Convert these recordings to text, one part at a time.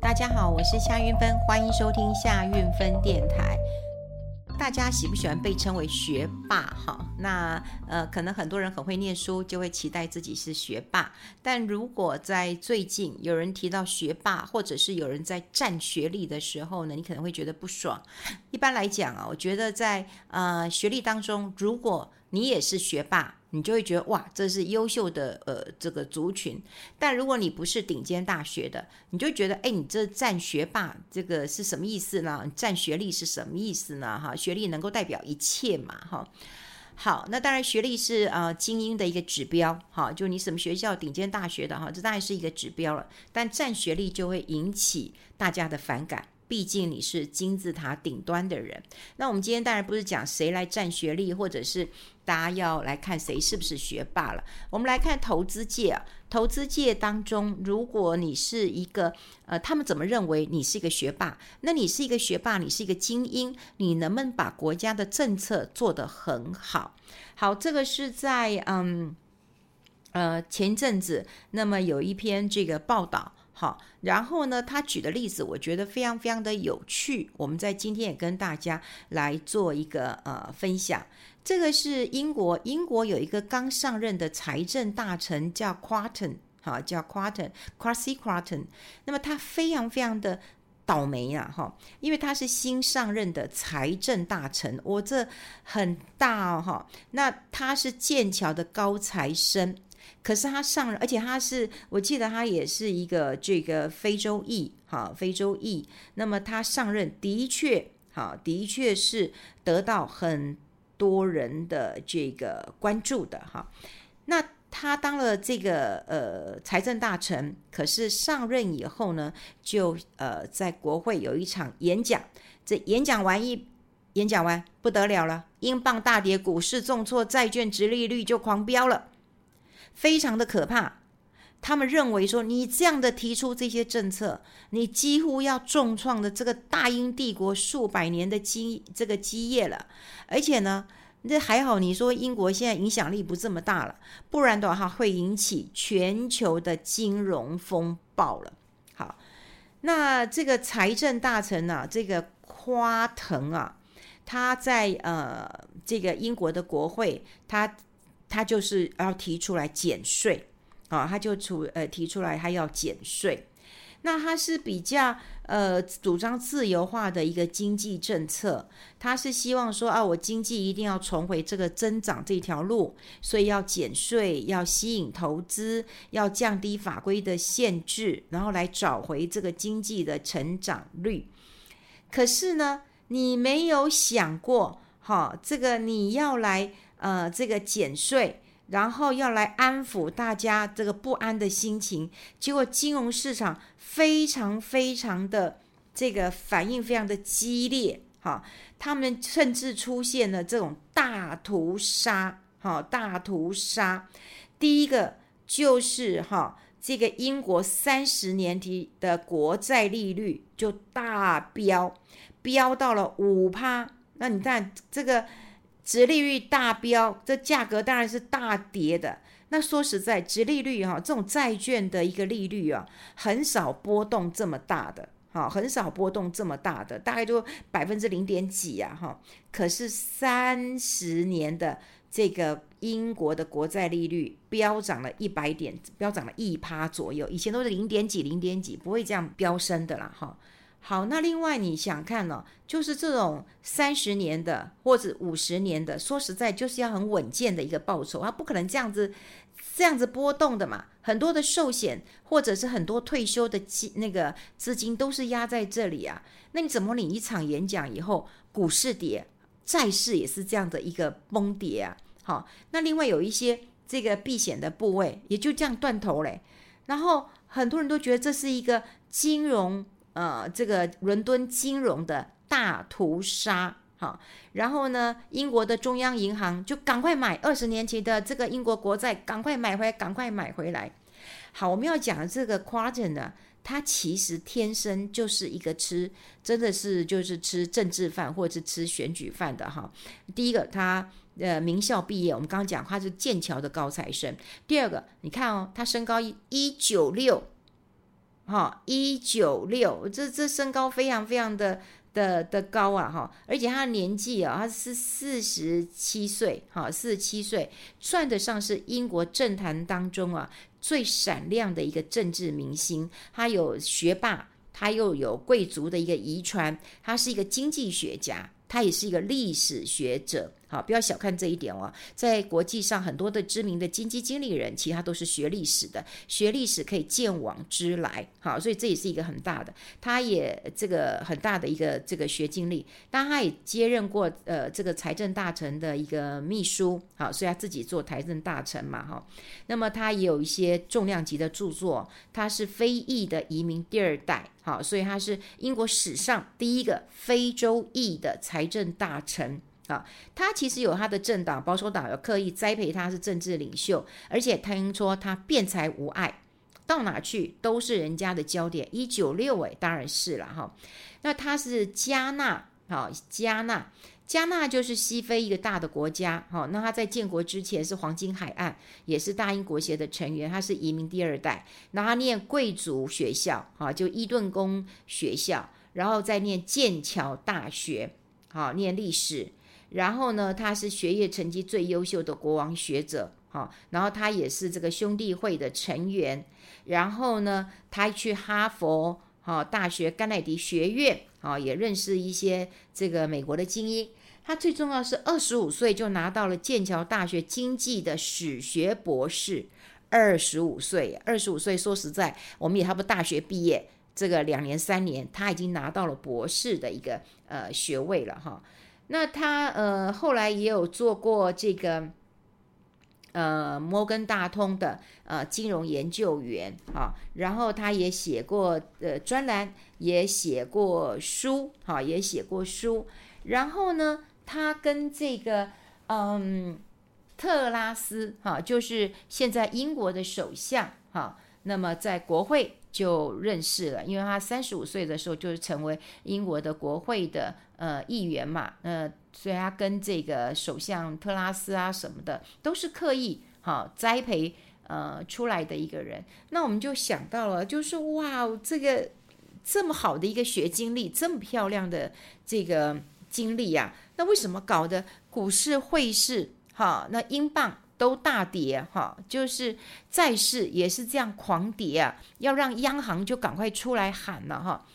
大家好，我是夏韵芬，欢迎收听夏韵芬电台。大家喜不喜欢被称为学霸？哈，那呃，可能很多人很会念书，就会期待自己是学霸。但如果在最近有人提到学霸，或者是有人在占学历的时候呢，你可能会觉得不爽。一般来讲啊，我觉得在呃学历当中，如果你也是学霸。你就会觉得哇，这是优秀的呃这个族群。但如果你不是顶尖大学的，你就觉得哎，你这占学霸这个是什么意思呢？占学历是什么意思呢？哈，学历能够代表一切嘛？哈，好，那当然学历是呃精英的一个指标，哈，就你什么学校顶尖大学的哈，这当然是一个指标了。但占学历就会引起大家的反感。毕竟你是金字塔顶端的人，那我们今天当然不是讲谁来占学历，或者是大家要来看谁是不是学霸了。我们来看投资界啊，投资界当中，如果你是一个呃，他们怎么认为你是一个学霸？那你是一个学霸，你是一个精英，你能不能把国家的政策做得很好？好，这个是在嗯呃前一阵子，那么有一篇这个报道。好，然后呢，他举的例子我觉得非常非常的有趣，我们在今天也跟大家来做一个呃分享。这个是英国，英国有一个刚上任的财政大臣叫 Kwarteng，好，叫 Quartern，Quasi Quartern。那么他非常非常的倒霉啊，哈，因为他是新上任的财政大臣，我这很大哦，哈，那他是剑桥的高材生。可是他上任，而且他是，我记得他也是一个这个非洲裔，哈，非洲裔。那么他上任的确，哈，的确是得到很多人的这个关注的，哈。那他当了这个呃财政大臣，可是上任以后呢，就呃在国会有一场演讲，这演讲完一演讲完不得了了，英镑大跌，股市重挫，债券殖利率就狂飙了。非常的可怕，他们认为说，你这样的提出这些政策，你几乎要重创的这个大英帝国数百年的基这个基业了。而且呢，这还好，你说英国现在影响力不这么大了，不然的话会引起全球的金融风暴了。好，那这个财政大臣啊，这个夸腾啊，他在呃这个英国的国会，他。他就是要提出来减税啊，他就出呃提出来他要减税，那他是比较呃主张自由化的一个经济政策，他是希望说啊，我经济一定要重回这个增长这条路，所以要减税，要吸引投资，要降低法规的限制，然后来找回这个经济的成长率。可是呢，你没有想过哈，这个你要来。呃，这个减税，然后要来安抚大家这个不安的心情，结果金融市场非常非常的这个反应非常的激烈，哈，他们甚至出现了这种大屠杀，哈，大屠杀。第一个就是哈，这个英国三十年期的国债利率就大飙，飙到了五趴，那你看这个。殖利率大飙，这价格当然是大跌的。那说实在，殖利率哈，这种债券的一个利率啊，很少波动这么大的，哈，很少波动这么大的，大概就百分之零点几啊，哈。可是三十年的这个英国的国债利率飙涨了一百点，飙涨了一趴左右，以前都是零点几、零点几，不会这样飙升的啦，哈。好，那另外你想看呢、哦，就是这种三十年的或者五十年的，说实在就是要很稳健的一个报酬，它不可能这样子这样子波动的嘛。很多的寿险或者是很多退休的金那个资金都是压在这里啊。那你怎么领一场演讲以后，股市跌，债市也是这样的一个崩跌啊？好，那另外有一些这个避险的部位也就这样断头嘞。然后很多人都觉得这是一个金融。呃，这个伦敦金融的大屠杀，好，然后呢，英国的中央银行就赶快买二十年期的这个英国国债，赶快买回来，赶快买回来。好，我们要讲的这个 Kwarteng 呢，他其实天生就是一个吃，真的是就是吃政治饭或者是吃选举饭的哈。第一个，他呃名校毕业，我们刚刚讲他是剑桥的高材生。第二个，你看哦，他身高一一九六。哈，一九六，这这身高非常非常的的的高啊，哈，而且他的年纪啊，他是四十七岁，哈，四十七岁，算得上是英国政坛当中啊最闪亮的一个政治明星。他有学霸，他又有贵族的一个遗传，他是一个经济学家。他也是一个历史学者，好，不要小看这一点哦。在国际上，很多的知名的基金经理人，其他都是学历史的，学历史可以见往知来，好，所以这也是一个很大的。他也这个很大的一个这个学经历，当他也接任过呃这个财政大臣的一个秘书，好，所以他自己做财政大臣嘛，哈。那么他也有一些重量级的著作，他是非裔的移民第二代。好，所以他是英国史上第一个非洲裔的财政大臣啊。他其实有他的政党，保守党有刻意栽培他是政治领袖，而且听说他辩才无碍，到哪去都是人家的焦点。一九六诶，当然是了哈。那他是加纳，好，加纳。加纳就是西非一个大的国家，哈，那他在建国之前是黄金海岸，也是大英国协的成员，他是移民第二代，那他念贵族学校，哈，就伊顿宫学校，然后再念剑桥大学，好，念历史，然后呢，他是学业成绩最优秀的国王学者，哈，然后他也是这个兄弟会的成员，然后呢，他去哈佛。好，大学甘乃迪学院，好，也认识一些这个美国的精英。他最重要是二十五岁就拿到了剑桥大学经济的史学博士。二十五岁，二十五岁，说实在，我们也差不多大学毕业，这个两年三年，他已经拿到了博士的一个呃学位了哈。那他呃后来也有做过这个。呃，摩根大通的呃金融研究员啊，然后他也写过呃专栏，也写过书，哈，也写过书。然后呢，他跟这个嗯特拉斯哈，就是现在英国的首相哈，那么在国会就认识了，因为他三十五岁的时候就是成为英国的国会的呃议员嘛，呃。所以他跟这个首相特拉斯啊什么的都是刻意哈栽培呃出来的一个人，那我们就想到了，就是哇，这个这么好的一个学经历，这么漂亮的这个经历呀，那为什么搞得股市汇市哈，那英镑都大跌哈，就是债市也是这样狂跌啊，要让央行就赶快出来喊了哈。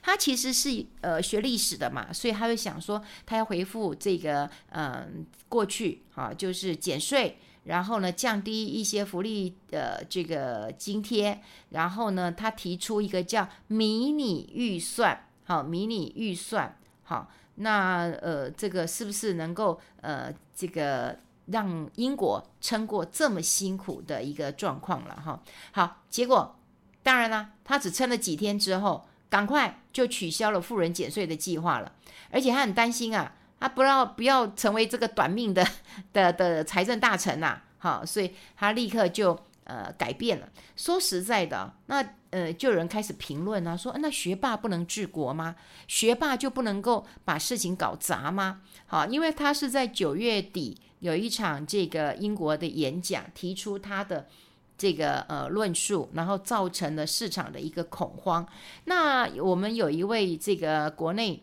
他其实是呃学历史的嘛，所以他会想说，他要回复这个嗯、过去啊，就是减税，然后呢降低一些福利的这个津贴，然后呢他提出一个叫迷你预算，好，迷你预算，好，那呃这个是不是能够呃这个让英国撑过这么辛苦的一个状况了哈？好，结果当然了，他只撑了几天之后。赶快就取消了富人减税的计划了，而且他很担心啊，他不要不要成为这个短命的 的的财政大臣呐、啊，好，所以他立刻就呃改变了。说实在的，那呃就有人开始评论啊，说那学霸不能治国吗？学霸就不能够把事情搞砸吗？好，因为他是在九月底有一场这个英国的演讲，提出他的。这个呃论述，然后造成了市场的一个恐慌。那我们有一位这个国内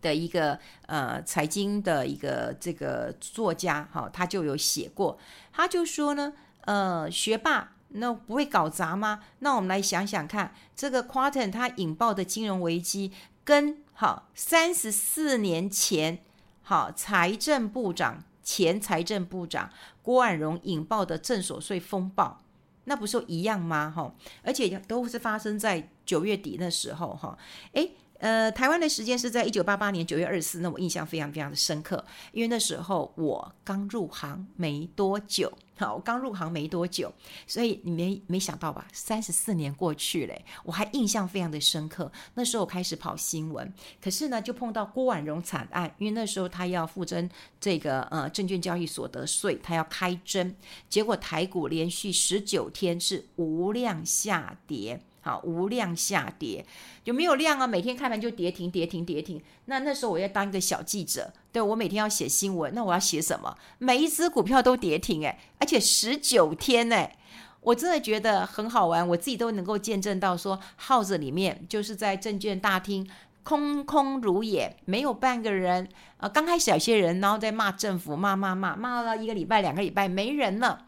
的一个呃财经的一个这个作家，哈，他就有写过，他就说呢，呃，学霸那不会搞砸吗？那我们来想想看，这个 Quarton 他引爆的金融危机，跟好三十四年前好财政部长。前财政部长郭婉容引爆的正所税风暴，那不是一样吗？哈，而且都是发生在九月底那时候，哈，诶。呃，台湾的时间是在一九八八年九月二十四，那我印象非常非常的深刻，因为那时候我刚入行没多久，好，我刚入行没多久，所以你没没想到吧？三十四年过去嘞，我还印象非常的深刻。那时候我开始跑新闻，可是呢，就碰到郭婉容惨案，因为那时候他要复征这个呃证券交易所得税，他要开征，结果台股连续十九天是无量下跌。好，无量下跌，有没有量啊？每天开盘就跌停，跌停，跌停。那那时候我要当一个小记者，对，我每天要写新闻，那我要写什么？每一只股票都跌停，诶，而且十九天，诶，我真的觉得很好玩，我自己都能够见证到说，号子里面就是在证券大厅空空如也，没有半个人。呃，刚开始有些人，然后在骂政府，骂骂骂，骂了一个礼拜、两个礼拜，没人了，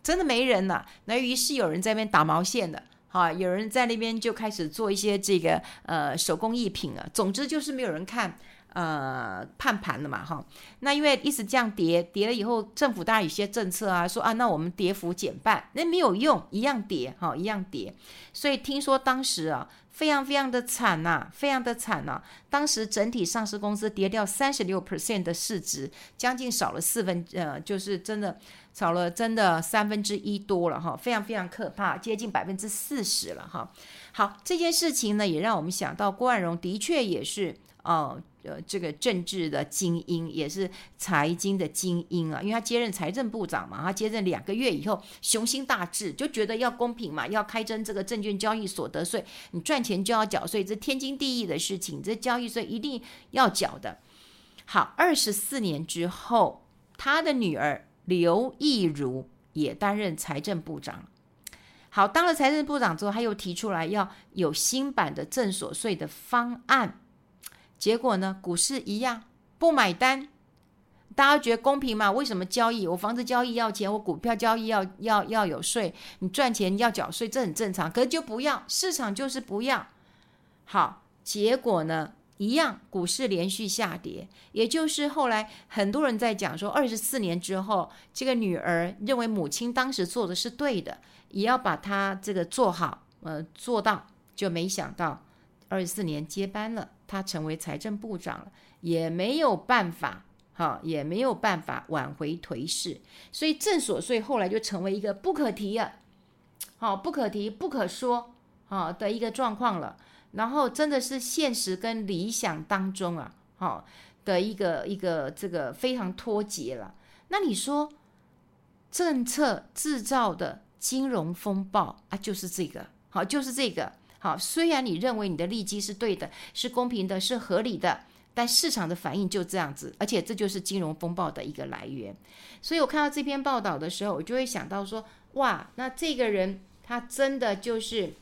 真的没人了。那于是有人在那边打毛线的，啊，有人在那边就开始做一些这个呃手工艺品了。总之就是没有人看。呃，判盘了嘛，哈，那因为一直这样跌，跌了以后，政府当然有些政策啊，说啊，那我们跌幅减半，那没有用，一样跌，哈，一样跌。所以听说当时啊，非常非常的惨呐，非常的惨呐。当时整体上市公司跌掉三十六 percent 的市值，将近少了四分，呃，就是真的少了真的三分之一多了，哈，非常非常可怕，接近百分之四十了，哈。好，这件事情呢，也让我们想到郭万荣的确也是。哦，呃，这个政治的精英也是财经的精英啊，因为他接任财政部长嘛，他接任两个月以后，雄心大志，就觉得要公平嘛，要开征这个证券交易所得税，你赚钱就要缴税，这天经地义的事情，这交易税一定要缴的。好，二十四年之后，他的女儿刘亦如也担任财政部长。好，当了财政部长之后，他又提出来要有新版的证所税的方案。结果呢？股市一样不买单，大家觉得公平吗？为什么交易？我房子交易要钱，我股票交易要要要有税，你赚钱要缴税，这很正常。可是就不要，市场就是不要。好，结果呢？一样，股市连续下跌。也就是后来很多人在讲说，二十四年之后，这个女儿认为母亲当时做的是对的，也要把她这个做好，呃，做到。就没想到二十四年接班了。他成为财政部长了，也没有办法，哈，也没有办法挽回颓势，所以正所税后来就成为一个不可提啊，好，不可提、不可说，好的一个状况了。然后真的是现实跟理想当中啊，好的一个一个这个非常脱节了。那你说政策制造的金融风暴啊，就是这个，好，就是这个。好，虽然你认为你的利基是对的，是公平的，是合理的，但市场的反应就这样子，而且这就是金融风暴的一个来源。所以我看到这篇报道的时候，我就会想到说，哇，那这个人他真的就是，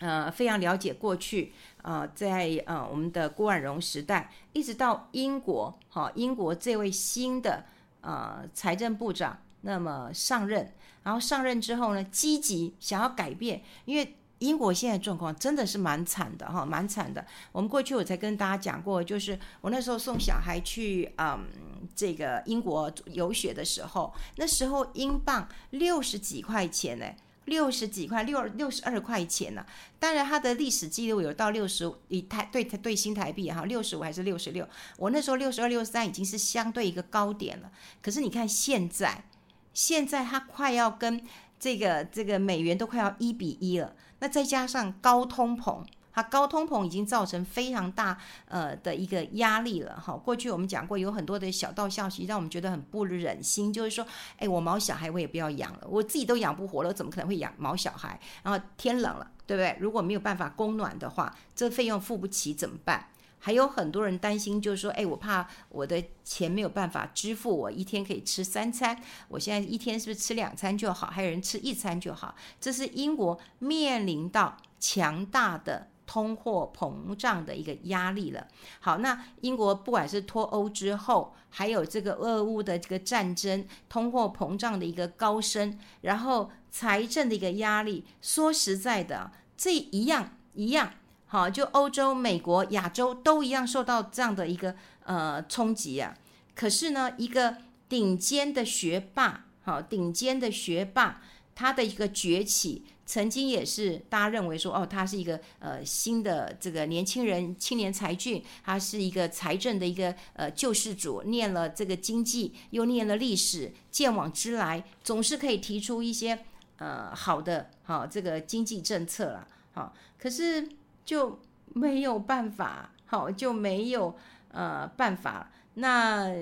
呃，非常了解过去，呃，在呃我们的郭婉容时代，一直到英国，好，英国这位新的呃财政部长那么上任，然后上任之后呢，积极想要改变，因为。英国现在状况真的是蛮惨的哈，蛮惨的。我们过去我才跟大家讲过，就是我那时候送小孩去嗯这个英国游学的时候，那时候英镑六十几块钱呢，六十几块六六十二块钱呢。当然它的历史记录有到六十五，以台对对新台币哈，六十五还是六十六？我那时候六十二六十三已经是相对一个高点了。可是你看现在，现在它快要跟这个这个美元都快要一比一了。那再加上高通膨，它高通膨已经造成非常大呃的一个压力了哈。过去我们讲过，有很多的小道消息让我们觉得很不忍心，就是说，哎，我毛小孩我也不要养了，我自己都养不活了，我怎么可能会养毛小孩？然后天冷了，对不对？如果没有办法供暖的话，这费用付不起怎么办？还有很多人担心，就是说，哎，我怕我的钱没有办法支付，我一天可以吃三餐，我现在一天是不是吃两餐就好？还有人吃一餐就好？这是英国面临到强大的通货膨胀的一个压力了。好，那英国不管是脱欧之后，还有这个俄乌的这个战争，通货膨胀的一个高升，然后财政的一个压力，说实在的，这一样一样。好，就欧洲、美国、亚洲都一样受到这样的一个呃冲击啊。可是呢，一个顶尖的学霸，好，顶尖的学霸，他的一个崛起，曾经也是大家认为说，哦，他是一个呃新的这个年轻人，青年才俊，他是一个财政的一个呃救世主，念了这个经济，又念了历史，鉴往知来，总是可以提出一些呃好的好这个经济政策了。好，可是。就没有办法，好，就没有呃办法。那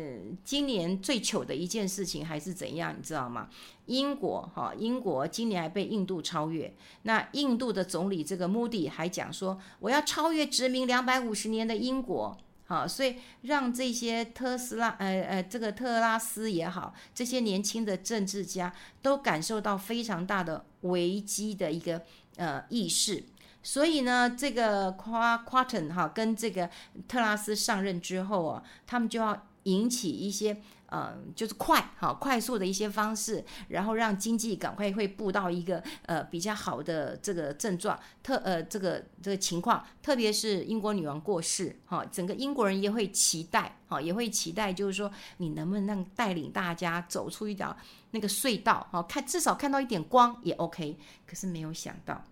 今年最糗的一件事情还是怎样，你知道吗？英国哈，英国今年还被印度超越。那印度的总理这个穆迪还讲说，我要超越殖民两百五十年的英国。好，所以让这些特斯拉，呃呃，这个特拉斯也好，这些年轻的政治家都感受到非常大的危机的一个呃意识。所以呢，这个夸夸腾哈跟这个特拉斯上任之后啊，他们就要引起一些。呃，就是快哈快速的一些方式，然后让经济赶快会步到一个呃比较好的这个症状，特呃这个这个情况，特别是英国女王过世哈，整个英国人也会期待哈，也会期待就是说你能不能让带领大家走出一条那个隧道哈，看至少看到一点光也 OK。可是没有想到，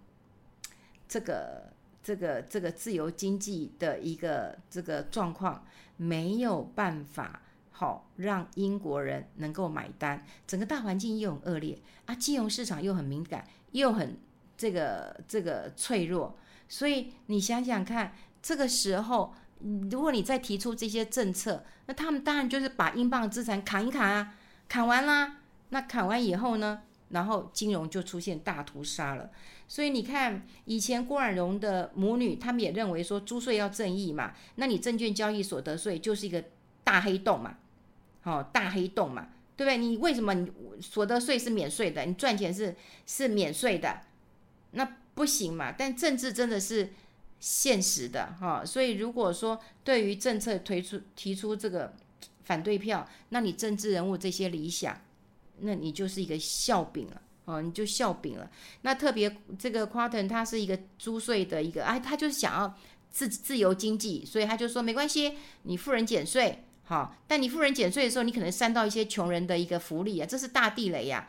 这个这个这个自由经济的一个这个状况没有办法。好，让英国人能够买单，整个大环境又很恶劣啊，金融市场又很敏感，又很这个这个脆弱，所以你想想看，这个时候如果你再提出这些政策，那他们当然就是把英镑资产砍一砍啊，砍完啦，那砍完以后呢，然后金融就出现大屠杀了。所以你看，以前郭婉蓉的母女，他们也认为说，租税要正义嘛，那你证券交易所得税就是一个大黑洞嘛。哦，大黑洞嘛，对不对？你为什么你所得税是免税的，你赚钱是是免税的，那不行嘛？但政治真的是现实的哈、哦，所以如果说对于政策推出提出这个反对票，那你政治人物这些理想，那你就是一个笑柄了哦，你就笑柄了。那特别这个夸腾，他是一个租税的一个，哎，他就是想要自自由经济，所以他就说没关系，你富人减税。好，但你富人减税的时候，你可能删到一些穷人的一个福利啊，这是大地雷呀。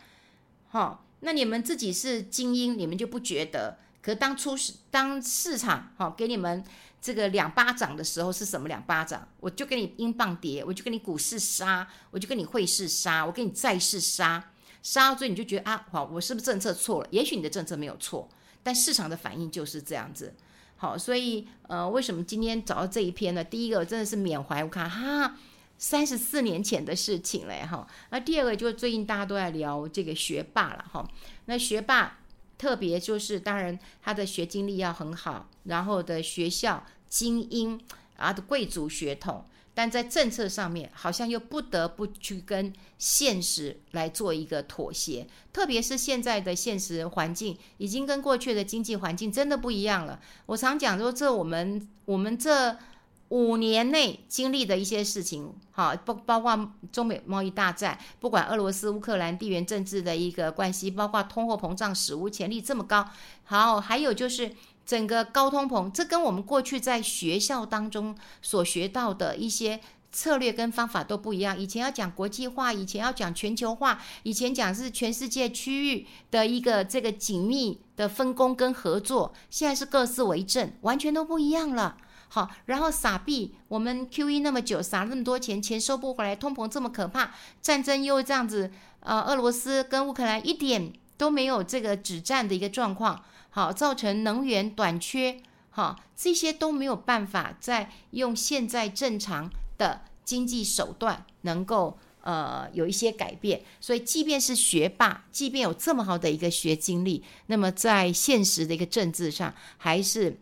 好，那你们自己是精英，你们就不觉得？可当初是当市场好给你们这个两巴掌的时候，是什么两巴掌？我就给你英镑跌，我就给你股市杀，我就给你汇市杀，我给你债市杀，杀到最后你就觉得啊，好，我是不是政策错了？也许你的政策没有错，但市场的反应就是这样子。好，所以呃，为什么今天找到这一篇呢？第一个真的是缅怀，我看哈，三十四年前的事情嘞哈。那第二个就是最近大家都在聊这个学霸了哈。那学霸特别就是当然他的学经历要很好，然后的学校精英啊的贵族血统。但在政策上面，好像又不得不去跟现实来做一个妥协，特别是现在的现实环境已经跟过去的经济环境真的不一样了。我常讲说，这我们我们这五年内经历的一些事情，好，包包括中美贸易大战，不管俄罗斯、乌克兰地缘政治的一个关系，包括通货膨胀史无前例这么高，好，还有就是。整个高通膨，这跟我们过去在学校当中所学到的一些策略跟方法都不一样。以前要讲国际化，以前要讲全球化，以前讲是全世界区域的一个这个紧密的分工跟合作，现在是各自为政，完全都不一样了。好，然后撒币，我们 QE 那么久，撒了那么多钱，钱收不回来，通膨这么可怕，战争又这样子，呃，俄罗斯跟乌克兰一点都没有这个止战的一个状况。好，造成能源短缺，好，这些都没有办法再用现在正常的经济手段能够呃有一些改变。所以，即便是学霸，即便有这么好的一个学经历，那么在现实的一个政治上，还是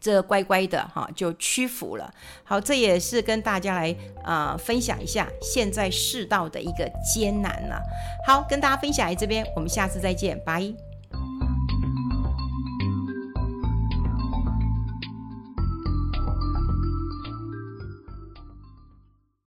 这乖乖的哈就屈服了。好，这也是跟大家来啊、呃、分享一下现在世道的一个艰难了。好，跟大家分享在这边，我们下次再见，拜。